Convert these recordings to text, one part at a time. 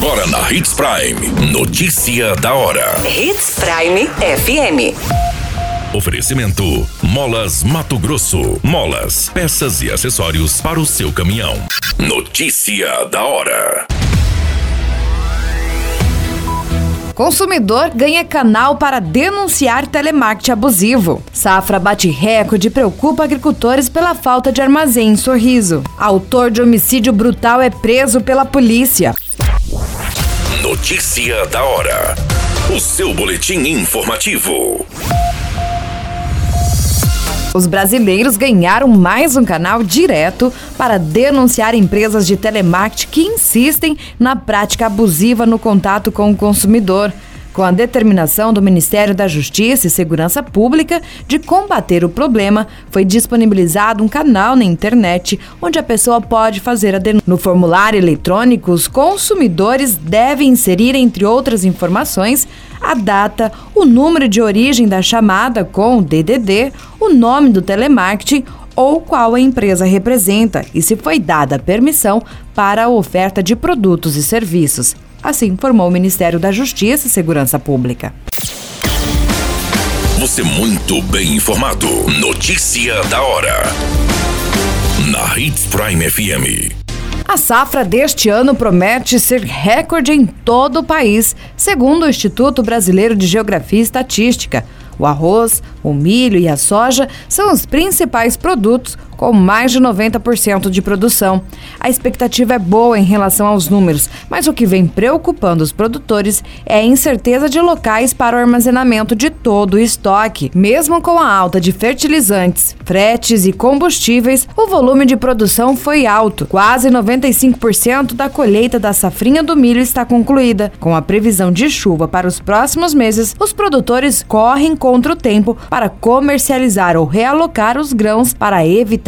Agora na Hits Prime. Notícia da hora. Hits Prime FM. Oferecimento: Molas Mato Grosso. Molas, peças e acessórios para o seu caminhão. Notícia da hora. Consumidor ganha canal para denunciar telemarketing abusivo. Safra bate recorde e preocupa agricultores pela falta de armazém em Sorriso. Autor de homicídio brutal é preso pela polícia. Notícia da hora. O seu boletim informativo. Os brasileiros ganharam mais um canal direto para denunciar empresas de telemarketing que insistem na prática abusiva no contato com o consumidor com a determinação do Ministério da Justiça e Segurança Pública de combater o problema, foi disponibilizado um canal na internet onde a pessoa pode fazer a denúncia. No formulário eletrônico, os consumidores devem inserir, entre outras informações, a data, o número de origem da chamada com o DDD, o nome do telemarketing ou qual a empresa representa e se foi dada permissão para a oferta de produtos e serviços. Assim informou o Ministério da Justiça e Segurança Pública. Você muito bem informado. Notícia da hora. Na Hits Prime FM. A safra deste ano promete ser recorde em todo o país, segundo o Instituto Brasileiro de Geografia e Estatística. O arroz, o milho e a soja são os principais produtos com mais de 90% de produção. A expectativa é boa em relação aos números, mas o que vem preocupando os produtores é a incerteza de locais para o armazenamento de todo o estoque. Mesmo com a alta de fertilizantes, fretes e combustíveis, o volume de produção foi alto. Quase 95% da colheita da safrinha do milho está concluída. Com a previsão de chuva para os próximos meses, os produtores correm contra o tempo para comercializar ou realocar os grãos para evitar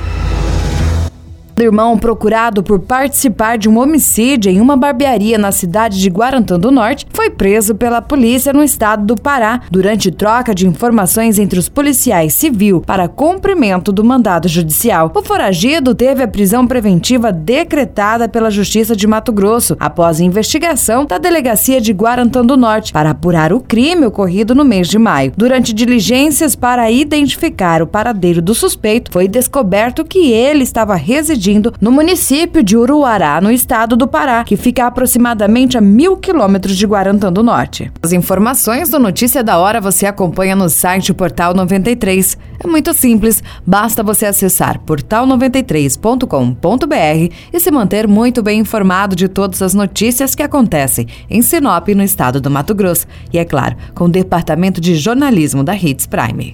irmão procurado por participar de um homicídio em uma barbearia na cidade de Guarantã do Norte foi preso pela polícia no estado do Pará durante troca de informações entre os policiais civil para cumprimento do mandado judicial. O foragido teve a prisão preventiva decretada pela Justiça de Mato Grosso após investigação da delegacia de Guarantã do Norte para apurar o crime ocorrido no mês de maio. Durante diligências para identificar o paradeiro do suspeito, foi descoberto que ele estava residindo no município de Uruará, no estado do Pará, que fica aproximadamente a mil quilômetros de Guarantã do Norte. As informações do Notícia da Hora você acompanha no site Portal 93. É muito simples, basta você acessar portal93.com.br e se manter muito bem informado de todas as notícias que acontecem em Sinop, no estado do Mato Grosso. E é claro, com o departamento de jornalismo da Hits Prime